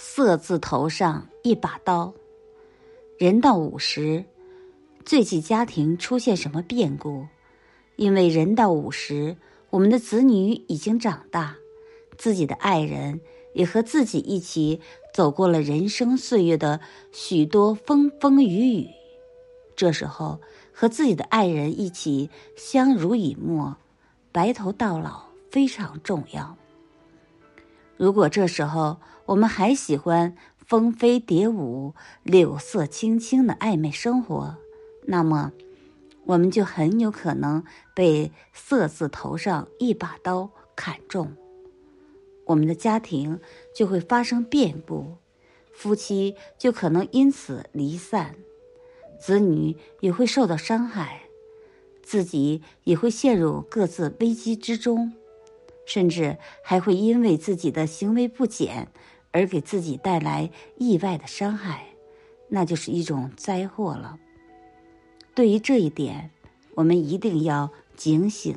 色字头上一把刀。人到五十，最忌家庭出现什么变故，因为人到五十，我们的子女已经长大，自己的爱人也和自己一起走过了人生岁月的许多风风雨雨。这时候，和自己的爱人一起相濡以沫，白头到老非常重要。如果这时候我们还喜欢蜂飞蝶舞、柳色青青的暧昧生活，那么我们就很有可能被“色”字头上一把刀砍中，我们的家庭就会发生变故，夫妻就可能因此离散，子女也会受到伤害，自己也会陷入各自危机之中。甚至还会因为自己的行为不检而给自己带来意外的伤害，那就是一种灾祸了。对于这一点，我们一定要警醒